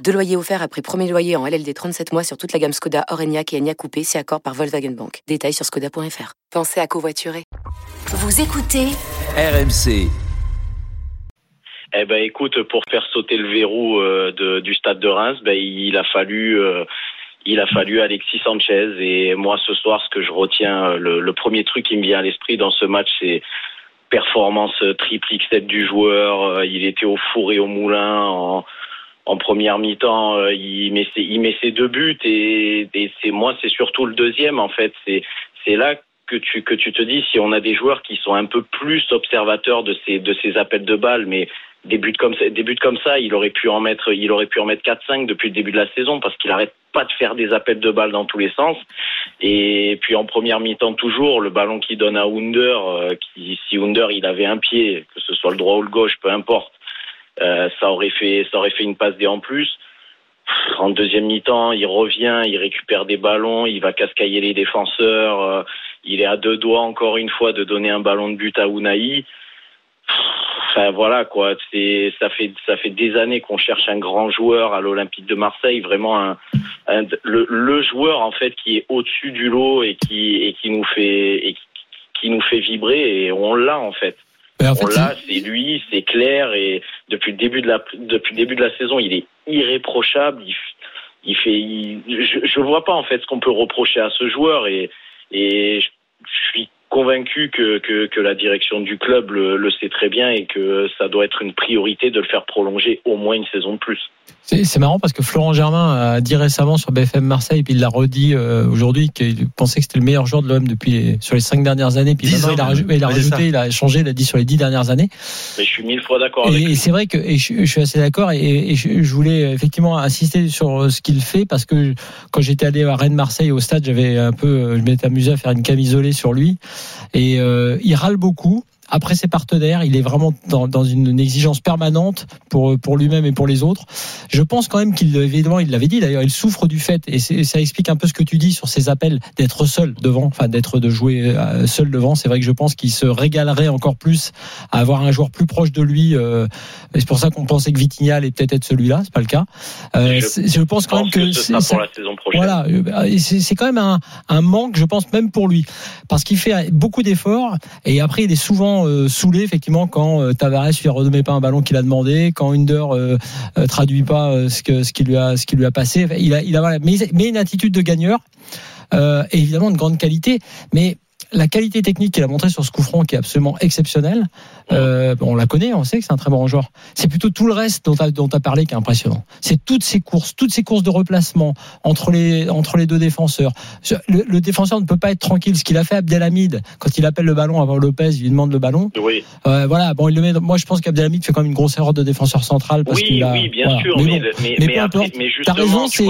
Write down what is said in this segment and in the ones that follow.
Deux loyers offerts après premier loyer en LLD 37 mois sur toute la gamme Skoda, Orenia et Enya Coupé, c'est accord par Volkswagen Bank. Détails sur skoda.fr. Pensez à covoiturer. Vous écoutez RMC. Eh ben écoute, pour faire sauter le verrou euh, de, du stade de Reims, ben, il a fallu euh, il a fallu Alexis Sanchez et moi ce soir ce que je retiens euh, le, le premier truc qui me vient à l'esprit dans ce match c'est performance triple X7 du joueur, il était au four et au moulin en en première mi-temps, euh, il met ses, deux buts et, c'est moi, c'est surtout le deuxième en fait. C'est là que tu que tu te dis si on a des joueurs qui sont un peu plus observateurs de ces appels de balles, mais des buts comme ça, des comme ça, il aurait pu en mettre, il aurait pu en mettre 4-5 depuis le début de la saison parce qu'il arrête pas de faire des appels de balles dans tous les sens. Et puis en première mi-temps toujours, le ballon qui donne à Under, euh, qui si Under il avait un pied, que ce soit le droit ou le gauche, peu importe euh, ça aurait fait ça aurait fait une passe D en plus. En deuxième mi-temps, il revient, il récupère des ballons, il va cascailler les défenseurs. Euh, il est à deux doigts encore une fois de donner un ballon de but à Unai. Enfin voilà quoi, ça fait ça fait des années qu'on cherche un grand joueur à l'Olympique de Marseille, vraiment un, le, joueur en fait qui est au-dessus du lot et qui et qui nous fait qui nous fait vibrer et on l'a en fait. En fait, l'a, c'est lui, c'est clair et depuis le début de la depuis le début de la saison, il est irréprochable. Il, il fait, il, je, je vois pas en fait ce qu'on peut reprocher à ce joueur et et je, je suis convaincu que, que, que, la direction du club le, le, sait très bien et que ça doit être une priorité de le faire prolonger au moins une saison de plus. C'est marrant parce que Florent Germain a dit récemment sur BFM Marseille, puis il l'a redit euh, aujourd'hui qu'il pensait que c'était le meilleur joueur de l'OM depuis sur les cinq dernières années. Puis maintenant, il a, rajouté, il a, rajouté, il a changé, il a dit sur les dix dernières années. Mais je suis mille fois d'accord avec Et, et c'est vrai que et je, je, suis assez d'accord et, et je, je, voulais effectivement insister sur ce qu'il fait parce que quand j'étais allé à Rennes Marseille au stade, j'avais un peu, je m'étais amusé à faire une camisolée sur lui et euh, il râle beaucoup après ses partenaires. Il est vraiment dans, dans une, exigence permanente pour pour lui-même et pour les autres. Je pense quand même qu'il évidemment il l'avait dit d'ailleurs, il souffre du fait et ça explique un peu ce que tu dis sur ses appels d'être seul devant, enfin d'être de jouer euh, seul devant. C'est vrai que je pense qu'il se régalerait encore plus à avoir un joueur plus proche de lui. Euh, c'est pour ça qu'on pensait que Vitinha allait peut-être être celui-là. C'est pas le cas. Euh, je, je, pense quand pense même que, que c'est pour la saison prochaine. Voilà, c'est quand même un, un manque, je pense même pour lui, parce qu'il fait beaucoup d'efforts et après il est souvent euh, saoulé effectivement quand euh, Tavares lui remet pas un ballon qu'il a demandé, quand Under euh, traduit pas ce que ce qui lui a ce lui a passé. Il a il a mais, une attitude de gagneur évidemment de grande qualité, mais la qualité technique qu'il a montré sur ce coup franc qui est absolument exceptionnel, euh, on la connaît, on sait que c'est un très bon joueur. C'est plutôt tout le reste dont tu as, as, parlé qui est impressionnant. C'est toutes ces courses, toutes ces courses de replacement entre les, entre les deux défenseurs. Le, le défenseur ne peut pas être tranquille. Ce qu'il a fait Abdelhamid, quand il appelle le ballon avant Lopez, il lui demande le ballon. Oui. Euh, voilà, bon, il le met, moi je pense qu'Abdelhamid fait quand même une grosse erreur de défenseur central. Parce oui, qu'il a, oui, bien voilà. sûr. Mais, mais, bon, mais, mais, mais, après, mais T'as raison, c'est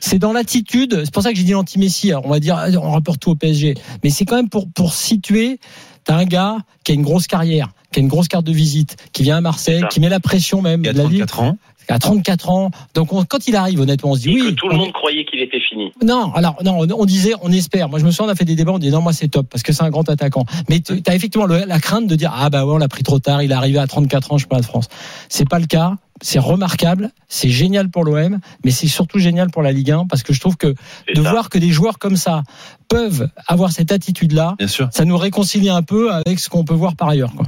c'est dans l'attitude. C'est pour ça que j'ai dit l'anti-Messi. On va dire, on rapporte tout au PSG. Mais c'est quand même pour, pour situer T'as un gars qui a une grosse carrière, qui a une grosse carte de visite, qui vient à Marseille, qui met la pression même. Il a 34 ans. À 34 ans. Donc on, quand il arrive, honnêtement, on se dit Et oui. Que tout le monde croyait qu'il était fini. Non, alors non, on, on, disait, on espère. Moi, je me souviens, on a fait des débats, on dit non, moi c'est top parce que c'est un grand attaquant. Mais tu as effectivement le, la crainte de dire ah bah ouais, on l'a pris trop tard, il est arrivé à 34 ans, je pas de France. C'est pas le cas. C'est remarquable, c'est génial pour l'OM, mais c'est surtout génial pour la Ligue 1 parce que je trouve que de ça. voir que des joueurs comme ça peuvent avoir cette attitude-là, ça nous réconcilie un peu avec ce qu'on peut voir par ailleurs. Quoi.